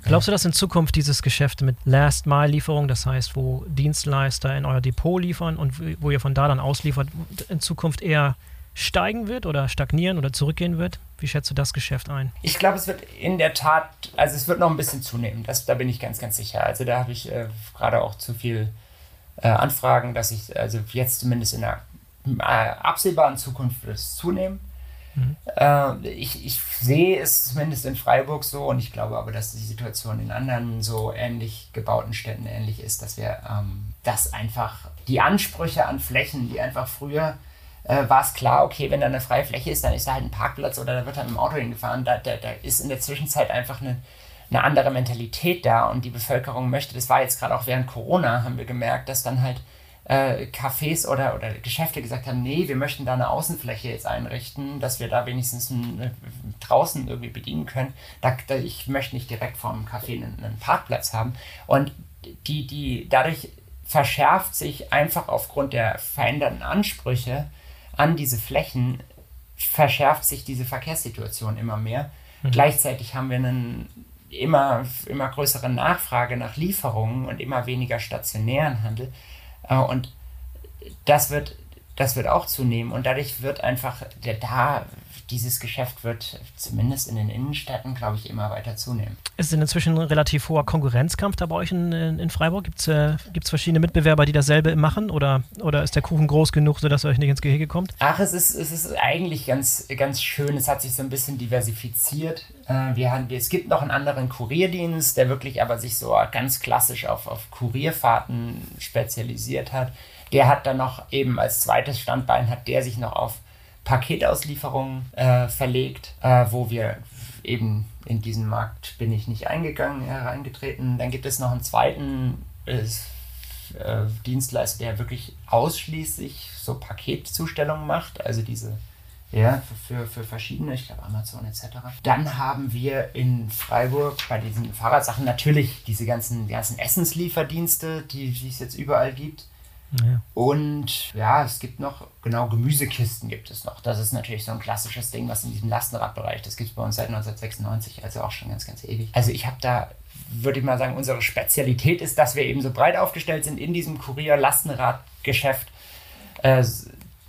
Glaubst du, dass in Zukunft dieses Geschäft mit Last-Mile-Lieferung, das heißt, wo Dienstleister in euer Depot liefern und wo ihr von da dann ausliefert, in Zukunft eher steigen wird oder stagnieren oder zurückgehen wird? Wie schätzt du das Geschäft ein?
Ich glaube, es wird in der Tat, also es wird noch ein bisschen zunehmen. Das, da bin ich ganz, ganz sicher. Also da habe ich äh, gerade auch zu viel äh, Anfragen, dass ich, also jetzt zumindest in der äh, absehbaren Zukunft wird es zunehmen. Mhm. Äh, ich, ich sehe es zumindest in Freiburg so und ich glaube aber, dass die Situation in anderen so ähnlich gebauten Städten ähnlich ist, dass wir ähm, das einfach, die Ansprüche an Flächen, die einfach früher äh, war es klar, okay, wenn da eine freie Fläche ist, dann ist da halt ein Parkplatz oder da wird dann mit dem Auto hingefahren. Da, da, da ist in der Zwischenzeit einfach eine, eine andere Mentalität da und die Bevölkerung möchte, das war jetzt gerade auch während Corona, haben wir gemerkt, dass dann halt äh, Cafés oder, oder Geschäfte gesagt haben, nee, wir möchten da eine Außenfläche jetzt einrichten, dass wir da wenigstens ein, äh, draußen irgendwie bedienen können. Da, da, ich möchte nicht direkt vorm Café einen, einen Parkplatz haben. Und die, die, dadurch verschärft sich einfach aufgrund der veränderten Ansprüche an diese Flächen, verschärft sich diese Verkehrssituation immer mehr. Mhm. Gleichzeitig haben wir einen immer, immer größere Nachfrage nach Lieferungen und immer weniger stationären Handel. Äh, und das wird, das wird auch zunehmen und dadurch wird einfach der da dieses Geschäft wird zumindest in den Innenstädten, glaube ich, immer weiter zunehmen.
Ist denn inzwischen ein relativ hoher Konkurrenzkampf da bei euch in, in Freiburg? Gibt es äh, verschiedene Mitbewerber, die dasselbe machen oder, oder ist der Kuchen groß genug, sodass ihr euch nicht ins Gehege kommt?
Ach, es ist, es ist eigentlich ganz, ganz schön. Es hat sich so ein bisschen diversifiziert. Äh, wir haben, es gibt noch einen anderen Kurierdienst, der wirklich aber sich so ganz klassisch auf, auf Kurierfahrten spezialisiert hat. Der hat dann noch eben als zweites Standbein, hat der sich noch auf Paketauslieferungen äh, verlegt, äh, wo wir eben in diesen Markt bin ich nicht eingegangen, hereingetreten. Dann gibt es noch einen zweiten äh, Dienstleister, der wirklich ausschließlich so Paketzustellungen macht, also diese ja, für, für verschiedene, ich glaube Amazon etc. Dann haben wir in Freiburg bei diesen Fahrradsachen natürlich diese ganzen, ganzen Essenslieferdienste, die, die es jetzt überall gibt. Ja. Und ja, es gibt noch, genau, Gemüsekisten gibt es noch. Das ist natürlich so ein klassisches Ding, was in diesem Lastenradbereich, das gibt es bei uns seit 1996, also auch schon ganz, ganz ewig. Also ich habe da, würde ich mal sagen, unsere Spezialität ist, dass wir eben so breit aufgestellt sind in diesem Kurier-Lastenradgeschäft. Äh,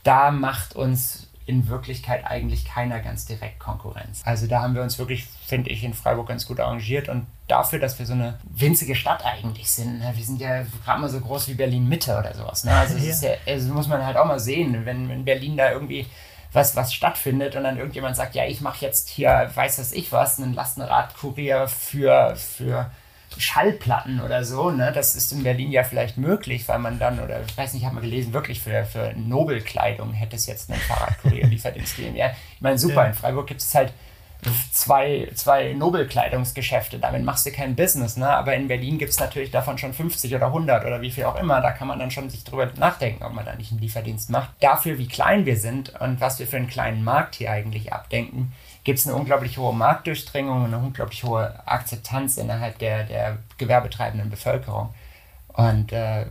da macht uns in Wirklichkeit eigentlich keiner ganz direkt Konkurrenz. Also da haben wir uns wirklich, finde ich, in Freiburg ganz gut arrangiert und dafür, dass wir so eine winzige Stadt eigentlich sind. Ne? Wir sind ja gerade mal so groß wie Berlin Mitte oder sowas. Ne? Also, ja. ja, also muss man halt auch mal sehen, wenn in Berlin da irgendwie was, was stattfindet und dann irgendjemand sagt, ja, ich mache jetzt hier, weiß was ich was, einen Lastenradkurier für, für Schallplatten oder so, ne? Das ist in Berlin ja vielleicht möglich, weil man dann, oder ich weiß nicht, ich habe mal gelesen, wirklich für, für Nobelkleidung hätte es jetzt einen Fahrradkurier-Lieferdienst gegeben. Ja, ich meine, super, ja. in Freiburg gibt es halt zwei, zwei Nobelkleidungsgeschäfte, damit machst du kein Business, ne? Aber in Berlin gibt es natürlich davon schon 50 oder 100 oder wie viel auch immer. Da kann man dann schon sich drüber nachdenken, ob man da nicht einen Lieferdienst macht. Dafür, wie klein wir sind und was wir für einen kleinen Markt hier eigentlich abdenken, gibt es eine unglaublich hohe Marktdurchdringung und eine unglaublich hohe Akzeptanz innerhalb der, der gewerbetreibenden Bevölkerung. Und äh,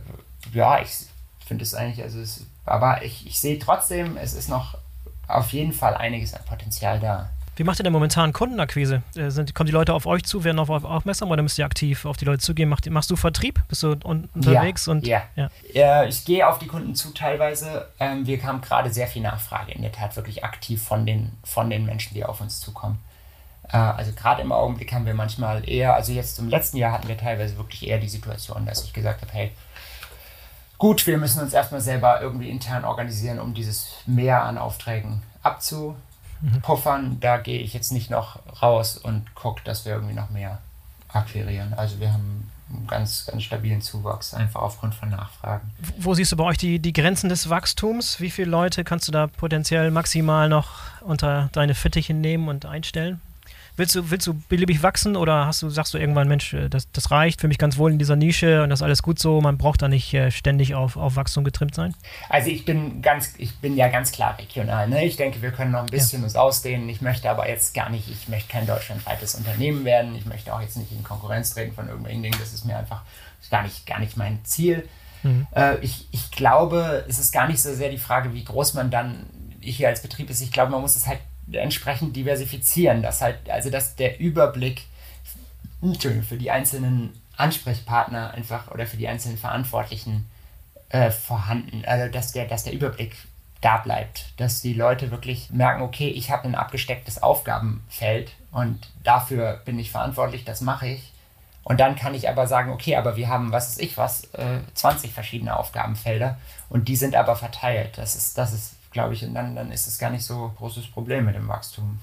ja, ich finde es eigentlich, also es, aber ich, ich sehe trotzdem, es ist noch auf jeden Fall einiges an Potenzial da.
Wie macht ihr denn momentan Kundenakquise? Äh, sind, kommen die Leute auf euch zu, werden auf euch aufmerksam oder müsst ihr aktiv auf die Leute zugehen? Macht, machst du Vertrieb? Bist du un unterwegs?
Ja,
und,
ja. ja. ja ich gehe auf die Kunden zu teilweise. Ähm, wir haben gerade sehr viel Nachfrage, in der Tat wirklich aktiv von den, von den Menschen, die auf uns zukommen. Äh, also gerade im Augenblick haben wir manchmal eher, also jetzt im letzten Jahr hatten wir teilweise wirklich eher die Situation, dass ich gesagt habe, hey, gut, wir müssen uns erstmal selber irgendwie intern organisieren, um dieses Mehr an Aufträgen abzu. Puffern. Da gehe ich jetzt nicht noch raus und gucke, dass wir irgendwie noch mehr akquirieren. Also wir haben einen ganz, ganz stabilen Zuwachs, einfach aufgrund von Nachfragen.
Wo siehst du bei euch die, die Grenzen des Wachstums? Wie viele Leute kannst du da potenziell maximal noch unter deine Fittiche nehmen und einstellen? Willst du, willst du beliebig wachsen oder hast du, sagst du irgendwann, Mensch, äh, das, das reicht für mich ganz wohl in dieser Nische und das ist alles gut so, man braucht da nicht äh, ständig auf, auf Wachstum getrimmt sein?
Also ich bin ganz, ich bin ja ganz klar regional. Ne? Ich denke, wir können noch ein bisschen ja. uns ausdehnen. Ich möchte aber jetzt gar nicht, ich möchte kein deutschlandweites Unternehmen werden. Ich möchte auch jetzt nicht in Konkurrenz treten von irgendwelchen Dingen. Das ist mir einfach gar nicht, gar nicht mein Ziel. Mhm. Äh, ich, ich glaube, es ist gar nicht so sehr die Frage, wie groß man dann hier als Betrieb ist. Ich glaube, man muss es halt entsprechend diversifizieren, dass halt, also dass der Überblick für die einzelnen Ansprechpartner einfach oder für die einzelnen Verantwortlichen äh, vorhanden, also dass der, dass der Überblick da bleibt, dass die Leute wirklich merken, okay, ich habe ein abgestecktes Aufgabenfeld und dafür bin ich verantwortlich, das mache ich. Und dann kann ich aber sagen, okay, aber wir haben, was weiß ich was, äh, 20 verschiedene Aufgabenfelder und die sind aber verteilt. Das ist, das ist, glaube ich, dann, dann ist es gar nicht so ein großes Problem mit dem Wachstum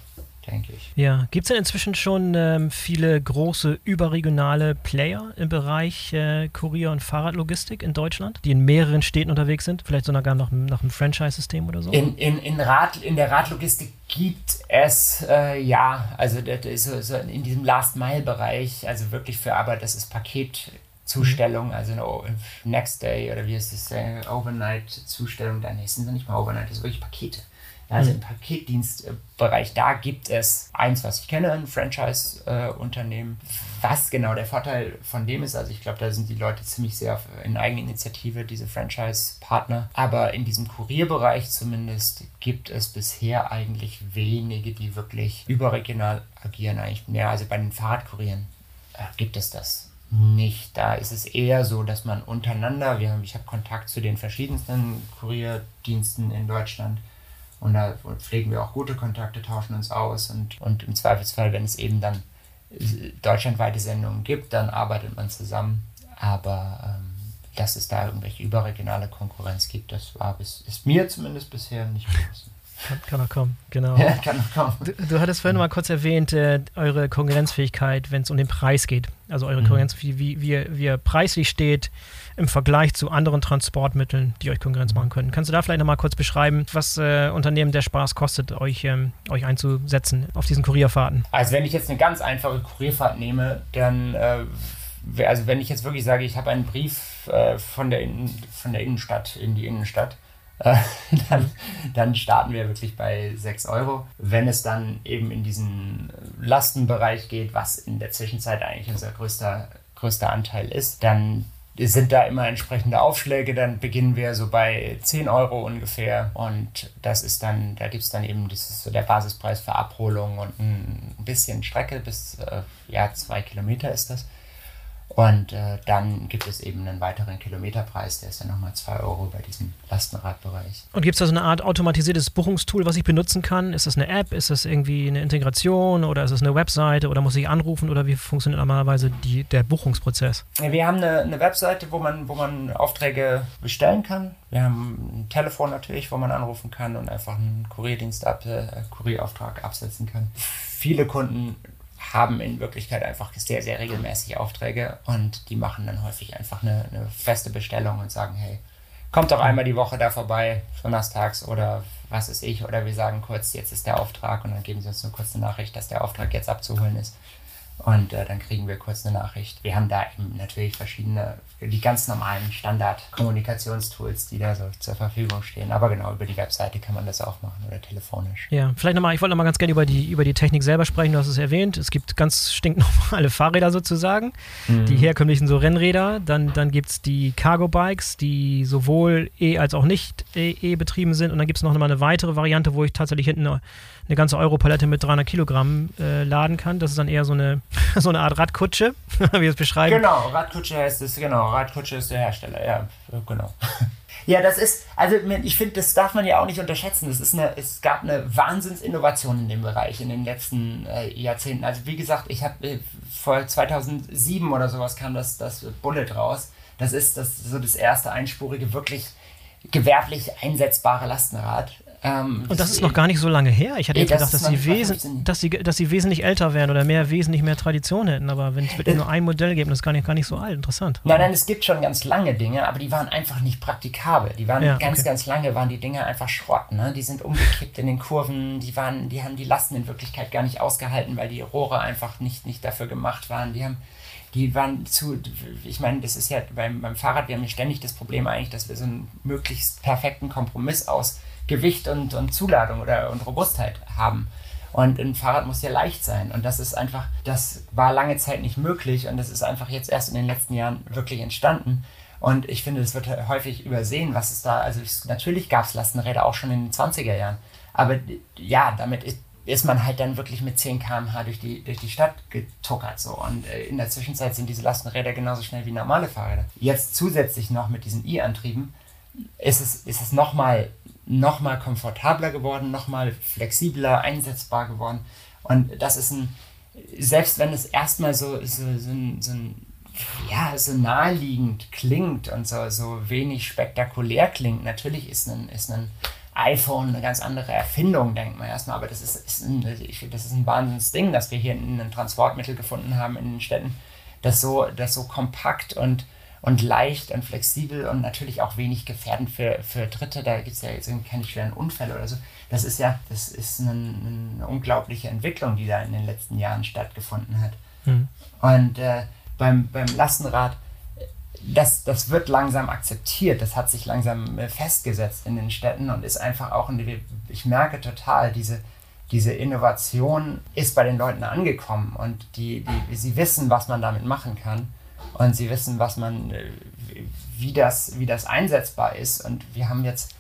denke ich.
Ja, gibt es denn inzwischen schon ähm, viele große überregionale Player im Bereich äh, Kurier- und Fahrradlogistik in Deutschland, die in mehreren Städten unterwegs sind? Vielleicht sogar noch nach einem Franchise-System oder so?
In, in, in, Rad, in der Radlogistik gibt es, äh, ja, also das ist so, so in diesem Last-Mile-Bereich, also wirklich für Arbeit, das ist Paketzustellung, mhm. also eine Next Day oder wie ist es, äh, Overnight-Zustellung, da nee, sind nicht mal Overnight, das sind wirklich Pakete. Also im Paketdienstbereich, da gibt es eins, was ich kenne, ein Franchise-Unternehmen. was genau der Vorteil von dem ist, also ich glaube, da sind die Leute ziemlich sehr in Eigeninitiative, diese Franchise-Partner. Aber in diesem Kurierbereich zumindest gibt es bisher eigentlich wenige, die wirklich überregional agieren. Eigentlich mehr, also bei den Fahrradkurieren äh, gibt es das nicht. Da ist es eher so, dass man untereinander, wir haben, ich habe Kontakt zu den verschiedensten Kurierdiensten in Deutschland und da pflegen wir auch gute Kontakte, tauschen uns aus und, und im Zweifelsfall, wenn es eben dann deutschlandweite Sendungen gibt, dann arbeitet man zusammen. Aber ähm, dass es da irgendwelche überregionale Konkurrenz gibt, das war bis, ist mir zumindest bisher nicht bewusst.
Kann, kann noch kommen, genau.
Ja, kann noch kommen.
Du, du hattest vorhin mal kurz erwähnt, äh, eure Konkurrenzfähigkeit, wenn es um den Preis geht. Also eure mhm. Konkurrenzfähigkeit, wie, wie, wie ihr preislich steht im Vergleich zu anderen Transportmitteln, die euch Konkurrenz machen können. Kannst du da vielleicht nochmal kurz beschreiben, was äh, Unternehmen der Spaß kostet, euch, ähm, euch einzusetzen auf diesen Kurierfahrten?
Also wenn ich jetzt eine ganz einfache Kurierfahrt nehme, dann äh, also wenn ich jetzt wirklich sage, ich habe einen Brief äh, von, der Innen, von der Innenstadt in die Innenstadt, äh, dann, dann, starten wir wirklich bei 6 Euro. Wenn es dann eben in diesen Lastenbereich geht, was in der Zwischenzeit eigentlich unser größter, größter Anteil ist, dann sind da immer entsprechende Aufschläge. Dann beginnen wir so bei 10 Euro ungefähr. Und das ist dann, da gibt es dann eben dieses, so der Basispreis für Abholung und ein bisschen Strecke bis äh, ja, zwei Kilometer ist das. Und äh, dann gibt es eben einen weiteren Kilometerpreis, der ist dann nochmal 2 Euro bei diesem Lastenradbereich.
Und gibt es da so eine Art automatisiertes Buchungstool, was ich benutzen kann? Ist das eine App? Ist das irgendwie eine Integration oder ist das eine Webseite oder muss ich anrufen oder wie funktioniert normalerweise die, der Buchungsprozess?
Wir haben eine, eine Webseite, wo man, wo man Aufträge bestellen kann. Wir haben ein Telefon natürlich, wo man anrufen kann und einfach einen Kurierdienst ab, äh, Kurierauftrag absetzen kann. Viele Kunden haben in Wirklichkeit einfach sehr, sehr regelmäßig Aufträge und die machen dann häufig einfach eine, eine feste Bestellung und sagen, hey, kommt doch einmal die Woche da vorbei, donnerstags oder was ist ich, oder wir sagen kurz, jetzt ist der Auftrag und dann geben sie uns eine Nachricht, dass der Auftrag jetzt abzuholen ist. Und äh, dann kriegen wir kurz eine Nachricht. Wir haben da eben natürlich verschiedene, die ganz normalen Standard-Kommunikationstools, die da so zur Verfügung stehen. Aber genau, über die Webseite kann man das auch machen oder telefonisch.
Ja, vielleicht nochmal, ich wollte nochmal ganz gerne über die, über die Technik selber sprechen. Du hast es erwähnt. Es gibt ganz stinknormale Fahrräder sozusagen, mhm. die herkömmlichen so Rennräder. Dann, dann gibt es die Cargo-Bikes, die sowohl E- als auch nicht E betrieben sind. Und dann gibt es noch mal eine weitere Variante, wo ich tatsächlich hinten eine, eine ganze Europalette mit 300 Kilogramm äh, laden kann. Das ist dann eher so eine so eine Art Radkutsche, wie wir es beschreiben.
Genau, Radkutsche heißt es, genau, Radkutsche ist der Hersteller, ja, genau. Ja, das ist, also ich finde, das darf man ja auch nicht unterschätzen. Es, ist eine, es gab eine Wahnsinnsinnovation in dem Bereich in den letzten äh, Jahrzehnten. Also wie gesagt, ich habe äh, vor 2007 oder sowas kam das, das Bullet raus. Das ist das, so das erste einspurige, wirklich gewerblich einsetzbare Lastenrad.
Ähm, und das ist noch gar nicht so lange her. Ich hatte jetzt gedacht, dass sie, wesen, dass, sie, dass sie wesentlich älter wären oder mehr wesentlich mehr Tradition hätten. Aber wenn es wirklich nur ein Modell gibt, das ist gar nicht, gar nicht so alt. Interessant.
Nein, nein, es gibt schon ganz lange Dinge, aber die waren einfach nicht praktikabel. Die waren ja, ganz, okay. ganz lange waren die Dinge einfach Schrott. Ne? Die sind umgekippt in den Kurven. Die, waren, die haben die Lasten in Wirklichkeit gar nicht ausgehalten, weil die Rohre einfach nicht, nicht dafür gemacht waren. Die haben die waren zu, ich meine, das ist ja beim, beim Fahrrad, wir haben ja ständig das Problem eigentlich, dass wir so einen möglichst perfekten Kompromiss aus Gewicht und, und Zuladung oder und Robustheit haben. Und ein Fahrrad muss ja leicht sein. Und das ist einfach, das war lange Zeit nicht möglich und das ist einfach jetzt erst in den letzten Jahren wirklich entstanden. Und ich finde, es wird häufig übersehen, was es da, also ich, natürlich gab es Lastenräder auch schon in den 20er Jahren. Aber ja, damit ist, ist man halt dann wirklich mit 10 km/h durch die, durch die Stadt getuckert. So. Und äh, in der Zwischenzeit sind diese Lastenräder genauso schnell wie normale Fahrräder. Jetzt zusätzlich noch mit diesen E-Antrieben ist es, ist es nochmal noch mal komfortabler geworden, nochmal flexibler einsetzbar geworden. Und das ist ein, selbst wenn es erstmal so, so, so, so ja, so naheliegend klingt und so, so wenig spektakulär klingt. Natürlich ist ein, ist ein iPhone eine ganz andere Erfindung, denkt man erstmal, aber das ist, ist ein, das ist ein Wahnsinnsding, dass wir hier ein Transportmittel gefunden haben in den Städten, das so, das so kompakt und, und leicht und flexibel und natürlich auch wenig gefährdend für, für Dritte, da gibt es ja jetzt keine schweren Unfälle oder so. Das ist ja, das ist eine, eine unglaubliche Entwicklung, die da in den letzten Jahren stattgefunden hat. Mhm. Und äh, beim, beim Lastenrad, das, das wird langsam akzeptiert, das hat sich langsam äh, festgesetzt in den Städten und ist einfach auch, ich merke total, diese, diese Innovation ist bei den Leuten angekommen und die, die, sie wissen, was man damit machen kann und sie wissen, was man, äh, wie das, wie das einsetzbar ist und wir haben jetzt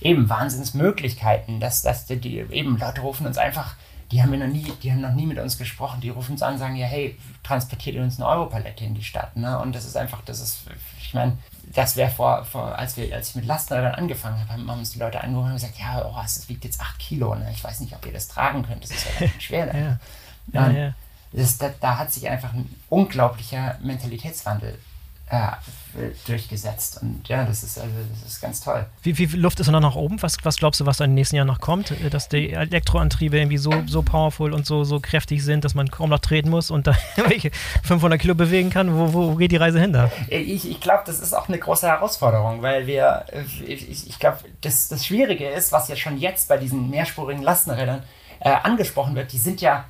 eben Wahnsinnsmöglichkeiten, dass, dass die, die eben Leute rufen uns einfach die haben wir noch nie, die haben noch nie mit uns gesprochen. Die rufen uns an und sagen, ja, hey, transportiert ihr uns eine Europalette in die Stadt. Ne? Und das ist einfach, das ist, ich meine, das wäre vor, vor, als wir, als ich mit Lastenrädern angefangen habe, haben uns die Leute angerufen und gesagt, ja, oh, es wiegt jetzt 8 Kilo, ne? Ich weiß nicht, ob ihr das tragen könnt. Das ist ja ganz schwer. Ne? ja. Ja, ja. Das, da, da, hat sich einfach ein unglaublicher Mentalitätswandel äh, durchgesetzt. Und ja, das ist, also, das ist ganz toll.
Wie, viel Luft ist noch nach oben? Was, was glaubst du, was da in den nächsten Jahren noch kommt? Äh, dass die Elektroantriebe irgendwie so, so powerful und so, so kräftig sind, dass man kaum noch treten muss und da welche 500 Kilo bewegen kann? Wo, wo geht die Reise hin da?
Ich, ich glaube, das ist auch eine große Herausforderung, weil wir, ich, ich glaube, das, das Schwierige ist, was ja schon jetzt bei diesen mehrspurigen Lastenrädern äh, angesprochen wird, die sind ja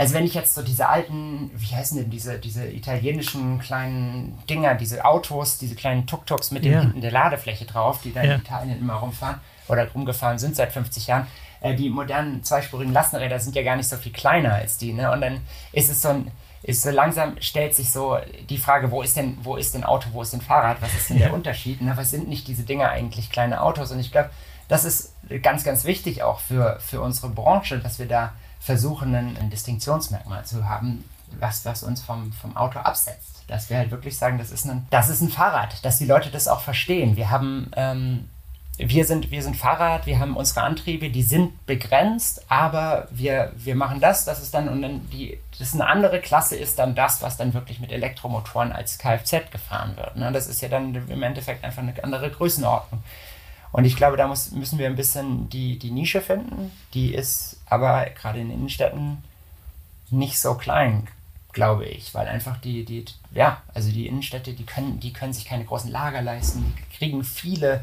also wenn ich jetzt so diese alten, wie heißen denn diese, diese italienischen kleinen Dinger, diese Autos, diese kleinen Tuk-Tuks mit ja. hinten der Ladefläche drauf, die da ja. in Italien immer rumfahren oder rumgefahren sind seit 50 Jahren, äh, die modernen zweispurigen Lastenräder sind ja gar nicht so viel kleiner als die. Ne? Und dann ist es so ein, ist so langsam stellt sich so die Frage, wo ist denn, wo ist denn Auto, wo ist denn Fahrrad, was ist denn ja. der Unterschied? Ne? Was sind nicht diese Dinger eigentlich kleine Autos? Und ich glaube, das ist ganz, ganz wichtig auch für, für unsere Branche, dass wir da versuchen, ein, Distinktionsmerkmal zu haben, was, was uns vom, vom Auto absetzt. Dass wir halt wirklich sagen, das ist, ein, das ist ein Fahrrad, dass die Leute das auch verstehen. Wir haben, ähm, wir sind, wir sind Fahrrad, wir haben unsere Antriebe, die sind begrenzt, aber wir, wir machen das, das ist dann, und dann die, das ist eine andere Klasse ist dann das, was dann wirklich mit Elektromotoren als Kfz gefahren wird. Ne? Das ist ja dann im Endeffekt einfach eine andere Größenordnung. Und ich glaube, da muss, müssen wir ein bisschen die, die Nische finden. Die ist aber gerade in Innenstädten nicht so klein, glaube ich, weil einfach die, die, ja, also die Innenstädte, die können, die können sich keine großen Lager leisten, die kriegen viele,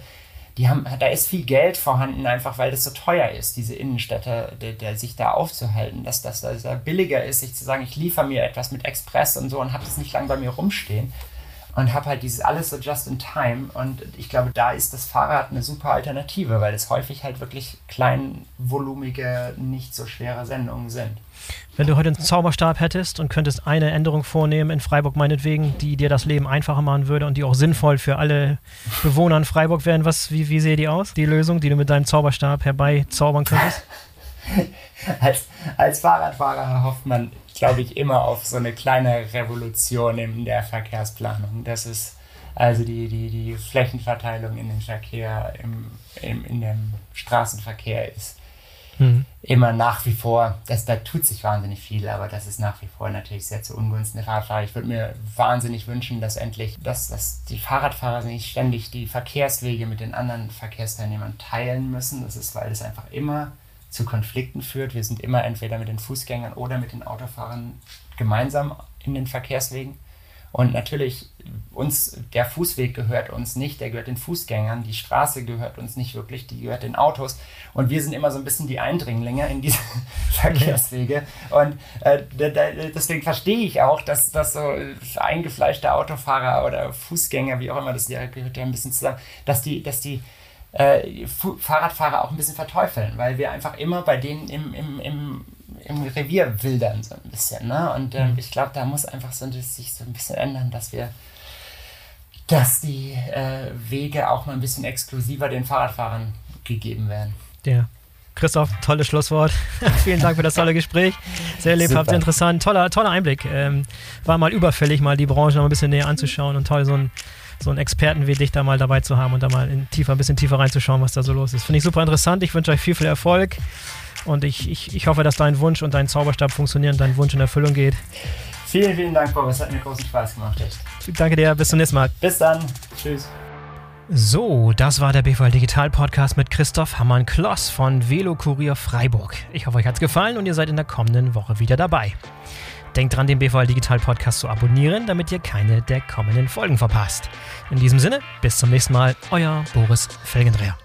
die haben, da ist viel Geld vorhanden, einfach weil das so teuer ist, diese Innenstädte, der, der sich da aufzuhalten, dass das da billiger ist, sich zu sagen, ich liefere mir etwas mit Express und so und habe das nicht lange bei mir rumstehen und habe halt dieses alles so just in time. Und ich glaube, da ist das Fahrrad eine super Alternative, weil es häufig halt wirklich kleinvolumige, nicht so schwere Sendungen sind.
Wenn du heute einen Zauberstab hättest und könntest eine Änderung vornehmen in Freiburg meinetwegen, die dir das Leben einfacher machen würde und die auch sinnvoll für alle Bewohner in Freiburg wären, was, wie, wie sähe die aus? Die Lösung, die du mit deinem Zauberstab herbeizaubern könntest?
als, als Fahrradfahrer hofft man glaube ich, immer auf so eine kleine Revolution in der Verkehrsplanung. Das ist also die, die, die Flächenverteilung in den Verkehr, im, im, in dem Straßenverkehr ist mhm. immer nach wie vor, das, da tut sich wahnsinnig viel, aber das ist nach wie vor natürlich sehr zu Ungunsten der Fahrradfahrer. Ich würde mir wahnsinnig wünschen, dass endlich, dass, dass die Fahrradfahrer nicht ständig die Verkehrswege mit den anderen Verkehrsteilnehmern teilen müssen. Das ist, weil es einfach immer zu Konflikten führt. Wir sind immer entweder mit den Fußgängern oder mit den Autofahrern gemeinsam in den Verkehrswegen. Und natürlich, uns, der Fußweg gehört uns nicht, der gehört den Fußgängern, die Straße gehört uns nicht wirklich, die gehört den Autos. Und wir sind immer so ein bisschen die Eindringlinge in diese Verkehrswege. Und äh, deswegen verstehe ich auch, dass, dass so eingefleischte Autofahrer oder Fußgänger, wie auch immer, das gehört ja ein bisschen zusammen, dass die, dass die äh, Fahrradfahrer auch ein bisschen verteufeln, weil wir einfach immer bei denen im, im, im, im Revier wildern so ein bisschen. Ne? Und äh, mhm. ich glaube, da muss einfach so, sich so ein bisschen ändern, dass wir dass die äh, Wege auch mal ein bisschen exklusiver den Fahrradfahrern gegeben werden.
Ja. Christoph, tolles Schlusswort. Vielen Dank für das tolle Gespräch. Sehr lebhaft, interessant. Toller, toller Einblick. Ähm, war mal überfällig, mal die Branche noch ein bisschen näher anzuschauen und toll, so ein so einen Experten wie dich da mal dabei zu haben und da mal in tiefer, ein bisschen tiefer reinzuschauen, was da so los ist. Finde ich super interessant. Ich wünsche euch viel, viel Erfolg und ich, ich, ich hoffe, dass dein Wunsch und dein Zauberstab funktionieren, dein Wunsch in Erfüllung geht.
Vielen, vielen Dank, Bob. Es hat mir großen Spaß gemacht.
Danke dir. Bis zum nächsten Mal.
Bis dann. Tschüss.
So, das war der BVL Digital Podcast mit Christoph Hammann-Kloss von Velo Kurier Freiburg. Ich hoffe, euch hat es gefallen und ihr seid in der kommenden Woche wieder dabei. Denkt dran, den BVL Digital Podcast zu abonnieren, damit ihr keine der kommenden Folgen verpasst. In diesem Sinne, bis zum nächsten Mal, euer Boris Felgendreher.